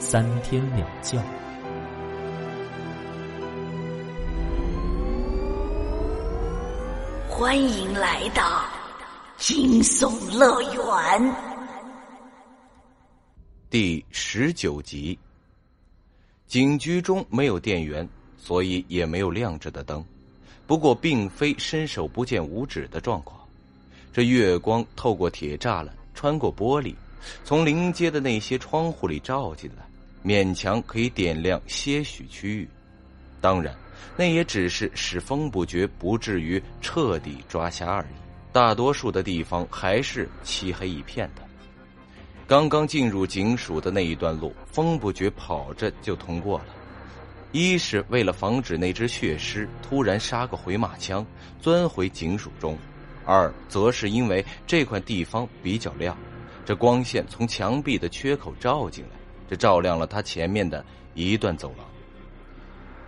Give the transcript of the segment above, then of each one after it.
三天两觉。欢迎来到惊悚乐园第十九集。警局中没有电源，所以也没有亮着的灯。不过，并非伸手不见五指的状况。这月光透过铁栅栏，穿过玻璃，从临街的那些窗户里照进来，勉强可以点亮些许区域。当然，那也只是使风不觉不至于彻底抓瞎而已。大多数的地方还是漆黑一片的。刚刚进入警署的那一段路，风不觉跑着就通过了。一是为了防止那只血尸突然杀个回马枪钻回警署中，二则是因为这块地方比较亮，这光线从墙壁的缺口照进来，这照亮了他前面的一段走廊。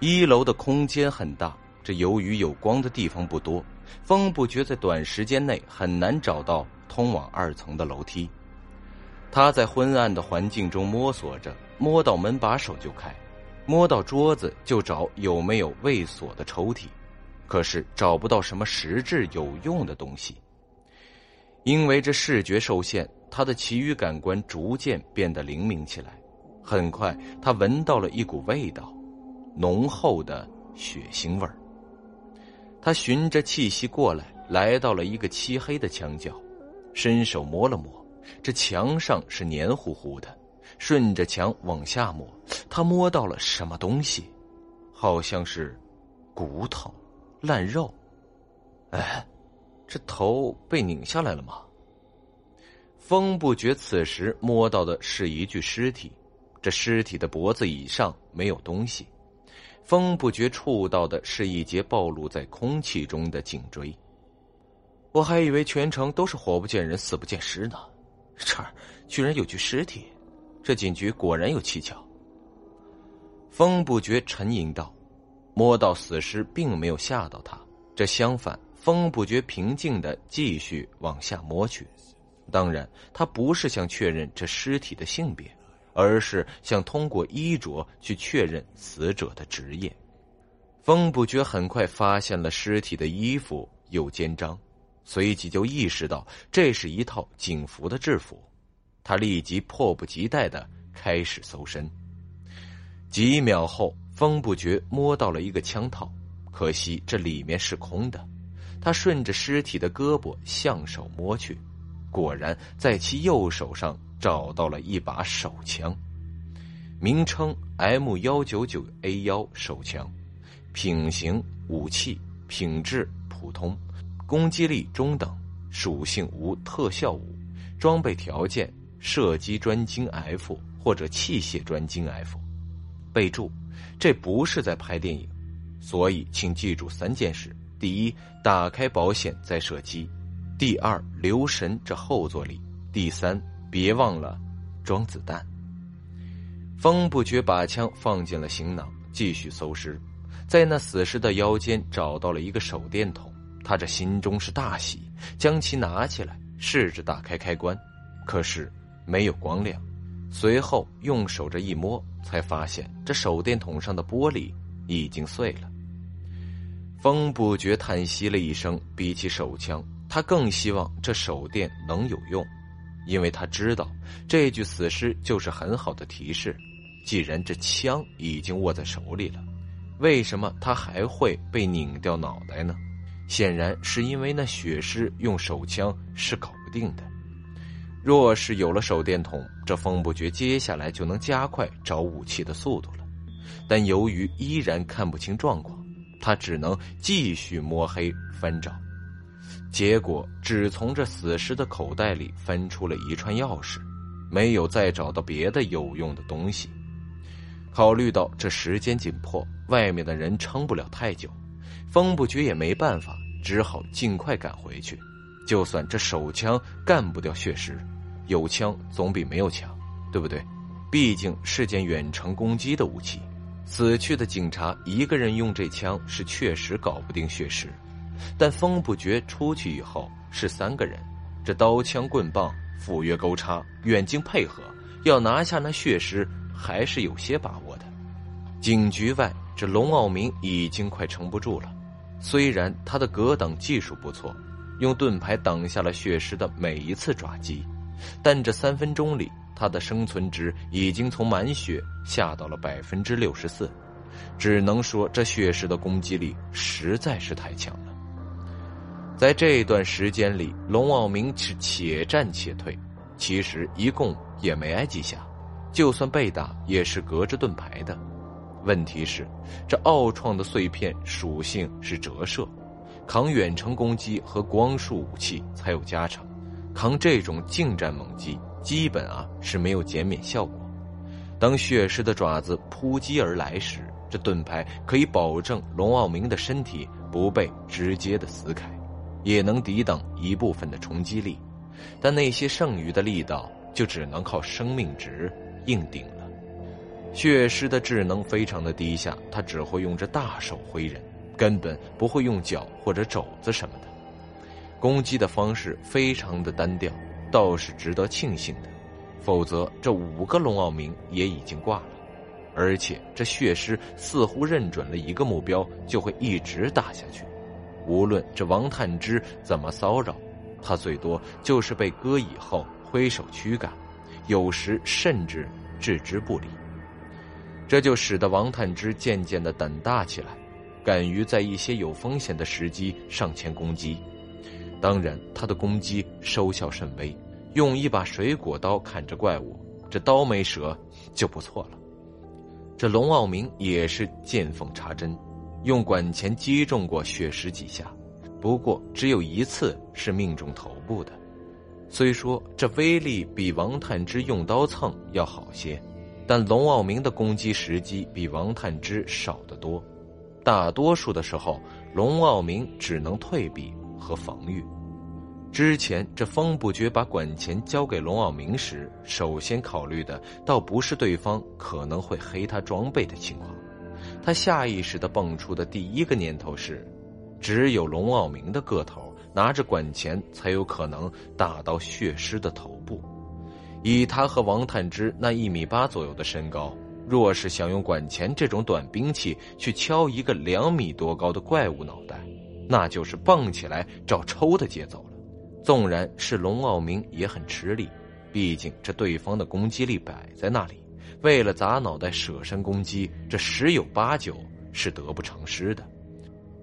一楼的空间很大，这由于有光的地方不多，风不觉在短时间内很难找到通往二层的楼梯。他在昏暗的环境中摸索着，摸到门把手就开。摸到桌子就找有没有未锁的抽屉，可是找不到什么实质有用的东西。因为这视觉受限，他的其余感官逐渐变得灵敏起来。很快，他闻到了一股味道，浓厚的血腥味儿。他循着气息过来，来到了一个漆黑的墙角，伸手摸了摸，这墙上是黏糊糊的。顺着墙往下摸，他摸到了什么东西，好像是骨头、烂肉。哎，这头被拧下来了吗？风不觉此时摸到的是一具尸体，这尸体的脖子以上没有东西。风不觉触到的是一截暴露在空气中的颈椎。我还以为全城都是活不见人，死不见尸呢，这儿居然有具尸体。这警局果然有蹊跷。风不觉沉吟道：“摸到死尸，并没有吓到他。这相反，风不觉平静的继续往下摸去。当然，他不是想确认这尸体的性别，而是想通过衣着去确认死者的职业。风不觉很快发现了尸体的衣服有肩章，随即就意识到这是一套警服的制服。”他立即迫不及待的开始搜身。几秒后，风不觉摸到了一个枪套，可惜这里面是空的。他顺着尸体的胳膊向手摸去，果然在其右手上找到了一把手枪，名称 M 幺九九 A 幺手枪，品型武器，品质普通，攻击力中等，属性无特效物，装备条件。射击专精 F 或者器械专精 F，备注：这不是在拍电影，所以请记住三件事：第一，打开保险再射击；第二，留神这后坐力；第三，别忘了装子弹。风不觉把枪放进了行囊，继续搜尸，在那死尸的腰间找到了一个手电筒，他这心中是大喜，将其拿起来试着打开开关，可是。没有光亮，随后用手这一摸，才发现这手电筒上的玻璃已经碎了。风不觉叹息了一声，比起手枪，他更希望这手电能有用，因为他知道这具死尸就是很好的提示。既然这枪已经握在手里了，为什么他还会被拧掉脑袋呢？显然是因为那血尸用手枪是搞不定的。若是有了手电筒，这风不觉接下来就能加快找武器的速度了。但由于依然看不清状况，他只能继续摸黑翻找。结果只从这死尸的口袋里翻出了一串钥匙，没有再找到别的有用的东西。考虑到这时间紧迫，外面的人撑不了太久，风不绝也没办法，只好尽快赶回去。就算这手枪干不掉血尸，有枪总比没有强，对不对？毕竟是件远程攻击的武器。死去的警察一个人用这枪是确实搞不定血尸，但风不绝出去以后是三个人，这刀枪棍棒、斧钺钩叉、远近配合，要拿下那血尸还是有些把握的。警局外，这龙傲明已经快撑不住了，虽然他的格挡技术不错。用盾牌挡下了血尸的每一次抓击，但这三分钟里，他的生存值已经从满血下到了百分之六十四，只能说这血尸的攻击力实在是太强了。在这段时间里，龙傲明是且战且退，其实一共也没挨几下，就算被打也是隔着盾牌的。问题是，这奥创的碎片属性是折射。扛远程攻击和光束武器才有加成，扛这种近战猛击基本啊是没有减免效果。当血尸的爪子扑击而来时，这盾牌可以保证龙傲明的身体不被直接的撕开，也能抵挡一部分的冲击力，但那些剩余的力道就只能靠生命值硬顶了。血尸的智能非常的低下，他只会用着大手挥人。根本不会用脚或者肘子什么的，攻击的方式非常的单调，倒是值得庆幸的。否则，这五个龙傲明也已经挂了。而且，这血尸似乎认准了一个目标，就会一直打下去。无论这王探之怎么骚扰，他最多就是被割以后挥手驱赶，有时甚至置之不理。这就使得王探之渐渐的胆大起来。敢于在一些有风险的时机上前攻击，当然他的攻击收效甚微。用一把水果刀砍着怪物，这刀没折就不错了。这龙傲明也是见缝插针，用管钳击中过血尸几下，不过只有一次是命中头部的。虽说这威力比王探之用刀蹭要好些，但龙傲明的攻击时机比王探之少得多。大多数的时候，龙傲明只能退避和防御。之前这风不觉把管钳交给龙傲明时，首先考虑的倒不是对方可能会黑他装备的情况，他下意识的蹦出的第一个念头是，只有龙傲明的个头拿着管钳才有可能打到血尸的头部，以他和王探之那一米八左右的身高。若是想用管钳这种短兵器去敲一个两米多高的怪物脑袋，那就是蹦起来找抽的节奏了。纵然是龙傲明也很吃力，毕竟这对方的攻击力摆在那里，为了砸脑袋舍身攻击，这十有八九是得不偿失的。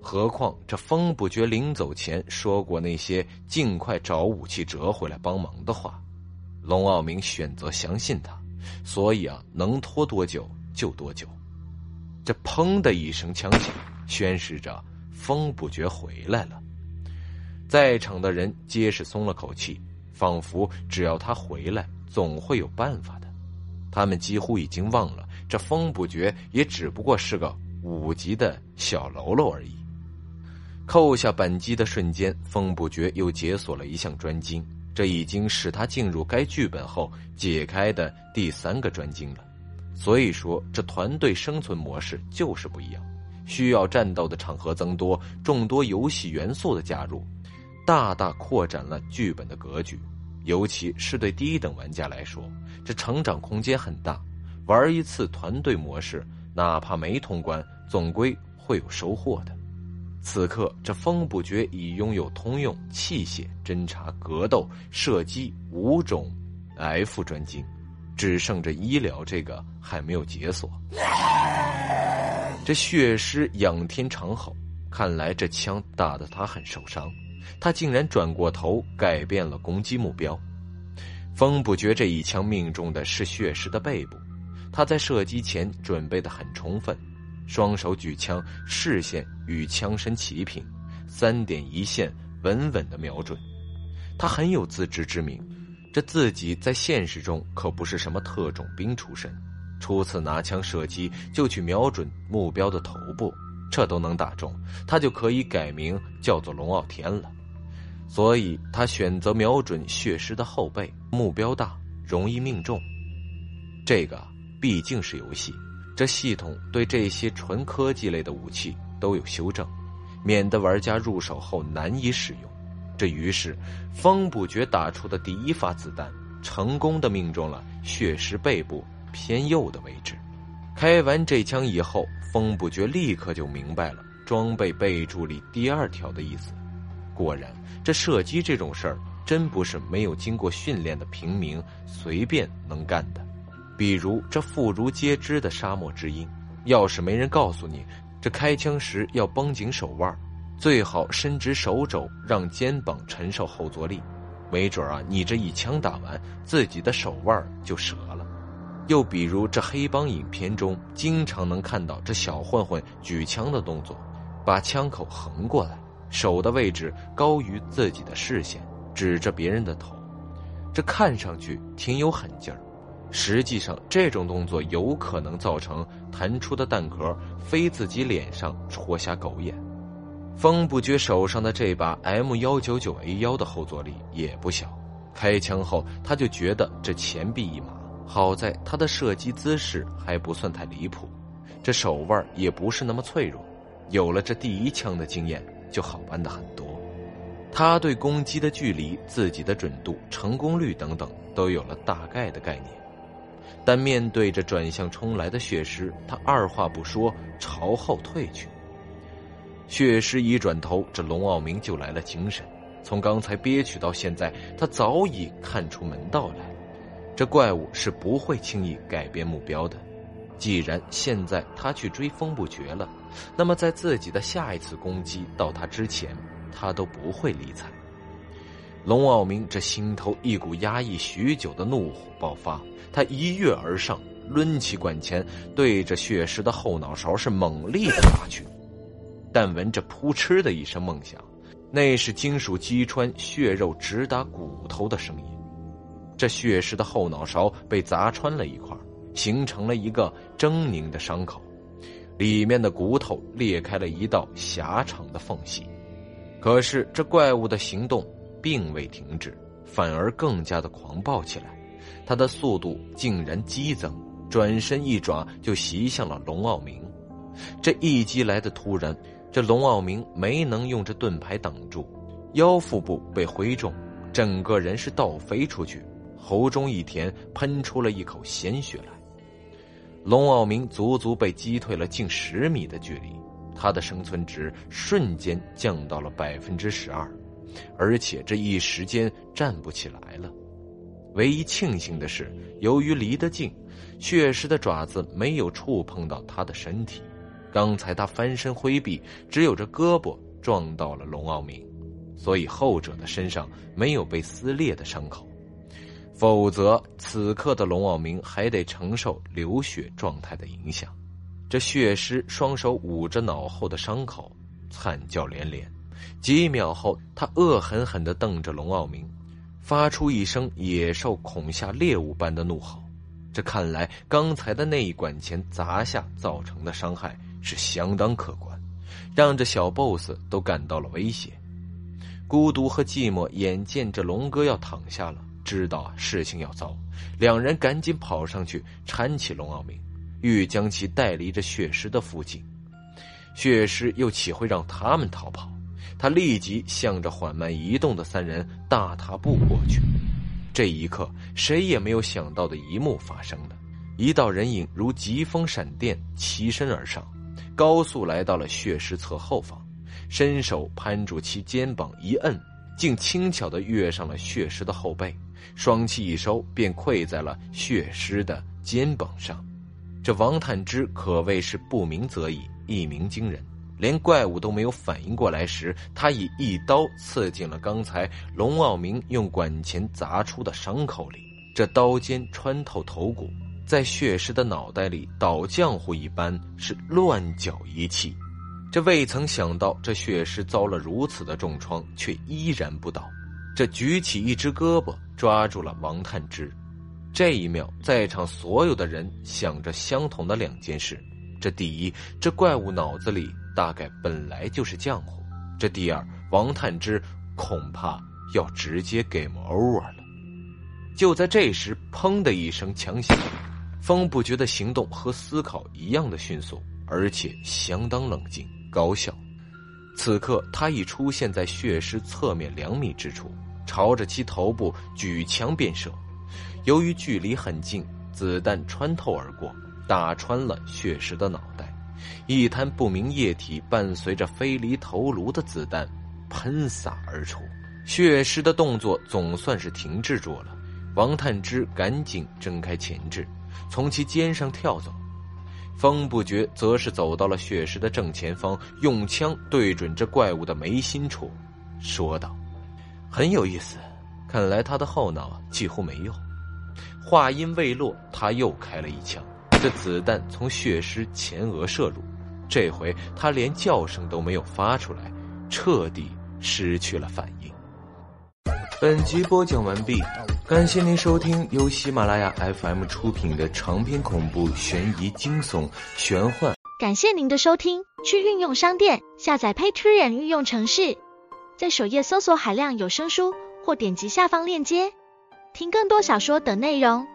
何况这风不觉临走前说过那些尽快找武器折回来帮忙的话，龙傲明选择相信他。所以啊，能拖多久就多久。这砰的一声枪响，宣示着风不觉回来了。在场的人皆是松了口气，仿佛只要他回来，总会有办法的。他们几乎已经忘了，这风不绝也只不过是个五级的小喽啰而已。扣下扳机的瞬间，风不绝又解锁了一项专精。这已经是他进入该剧本后解开的第三个专精了，所以说这团队生存模式就是不一样，需要战斗的场合增多，众多游戏元素的加入，大大扩展了剧本的格局，尤其是对低等玩家来说，这成长空间很大，玩一次团队模式，哪怕没通关，总归会有收获的。此刻，这风不觉已拥有通用器械、侦察、格斗、射击五种 F 专精，只剩着医疗这个还没有解锁。这血尸仰天长吼，看来这枪打得他很受伤。他竟然转过头，改变了攻击目标。风不觉这一枪命中的是血石的背部，他在射击前准备的很充分。双手举枪，视线与枪身齐平，三点一线，稳稳的瞄准。他很有自知之明，这自己在现实中可不是什么特种兵出身，初次拿枪射击就去瞄准目标的头部，这都能打中，他就可以改名叫做龙傲天了。所以他选择瞄准血尸的后背，目标大，容易命中。这个毕竟是游戏，这系统对这些纯科技类的武器都有修正，免得玩家入手后难以使用。这于是，风不觉打出的第一发子弹，成功的命中了血尸背部偏右的位置。开完这枪以后，风不觉立刻就明白了装备备注里第二条的意思。果然，这射击这种事儿，真不是没有经过训练的平民随便能干的。比如这妇孺皆知的沙漠之鹰，要是没人告诉你，这开枪时要绷紧手腕，最好伸直手肘，让肩膀承受后坐力，没准啊，你这一枪打完，自己的手腕就折了。又比如这黑帮影片中，经常能看到这小混混举枪的动作，把枪口横过来。手的位置高于自己的视线，指着别人的头，这看上去挺有狠劲儿。实际上，这种动作有可能造成弹出的弹壳飞自己脸上戳瞎狗眼。风不觉手上的这把 M 幺九九 A 幺的后坐力也不小，开枪后他就觉得这前臂一麻。好在他的射击姿势还不算太离谱，这手腕也不是那么脆弱。有了这第一枪的经验。就好办的很多，他对攻击的距离、自己的准度、成功率等等都有了大概的概念，但面对着转向冲来的血尸，他二话不说朝后退去。血尸一转头，这龙傲明就来了精神，从刚才憋屈到现在，他早已看出门道来，这怪物是不会轻易改变目标的。既然现在他去追风不绝了，那么在自己的下一次攻击到他之前，他都不会理睬。龙傲明这心头一股压抑许久的怒火爆发，他一跃而上，抡起管钳，对着血尸的后脑勺是猛力的打去。但闻着扑哧的一声闷响，那是金属击穿血肉直达骨头的声音。这血尸的后脑勺被砸穿了一块。形成了一个狰狞的伤口，里面的骨头裂开了一道狭长的缝隙。可是这怪物的行动并未停止，反而更加的狂暴起来。它的速度竟然激增，转身一爪就袭向了龙傲明。这一击来的突然，这龙傲明没能用这盾牌挡住，腰腹部被挥中，整个人是倒飞出去，喉中一甜，喷出了一口鲜血来。龙傲明足足被击退了近十米的距离，他的生存值瞬间降到了百分之十二，而且这一时间站不起来了。唯一庆幸的是，由于离得近，血尸的爪子没有触碰到他的身体。刚才他翻身挥臂，只有这胳膊撞到了龙傲明，所以后者的身上没有被撕裂的伤口。否则，此刻的龙傲明还得承受流血状态的影响。这血尸双手捂着脑后的伤口，惨叫连连。几秒后，他恶狠狠地瞪着龙傲明，发出一声野兽恐吓猎物般的怒吼。这看来，刚才的那一管钱砸下造成的伤害是相当可观，让这小 boss 都感到了威胁。孤独和寂寞眼见着龙哥要躺下了。知道事情要糟，两人赶紧跑上去搀起龙傲明，欲将其带离这血尸的附近。血尸又岂会让他们逃跑？他立即向着缓慢移动的三人大踏步过去。这一刻，谁也没有想到的一幕发生了：一道人影如疾风闪电齐身而上，高速来到了血尸侧后方，伸手攀住其肩膀一摁，竟轻巧地跃上了血尸的后背。双气一收，便跪在了血尸的肩膀上。这王探之可谓是不鸣则已，一鸣惊人。连怪物都没有反应过来时，他已一刀刺进了刚才龙傲明用管钳砸出的伤口里。这刀尖穿透头骨，在血尸的脑袋里倒浆糊一般，是乱搅一气。这未曾想到，这血尸遭了如此的重创，却依然不倒。这举起一只胳膊抓住了王探之，这一秒，在场所有的人想着相同的两件事：这第一，这怪物脑子里大概本来就是浆糊；这第二，王探之恐怕要直接 game over 了。就在这时，砰的一声枪响，风不觉的行动和思考一样的迅速，而且相当冷静高效。此刻，他已出现在血尸侧面两米之处，朝着其头部举枪便射。由于距离很近，子弹穿透而过，打穿了血尸的脑袋，一滩不明液体伴随着飞离头颅的子弹喷洒而出。血尸的动作总算是停滞住了。王探之赶紧挣开前肢，从其肩上跳走。风不觉则是走到了血尸的正前方，用枪对准这怪物的眉心处，说道：“很有意思，看来他的后脑几乎没有。”话音未落，他又开了一枪。这子弹从血尸前额射入，这回他连叫声都没有发出来，彻底失去了反应。本集播讲完毕，感谢您收听由喜马拉雅 FM 出品的长篇恐怖悬疑惊悚玄幻。感谢您的收听，去运用商店下载 Patreon 运用城市，在首页搜索海量有声书，或点击下方链接。听更多小说等内容。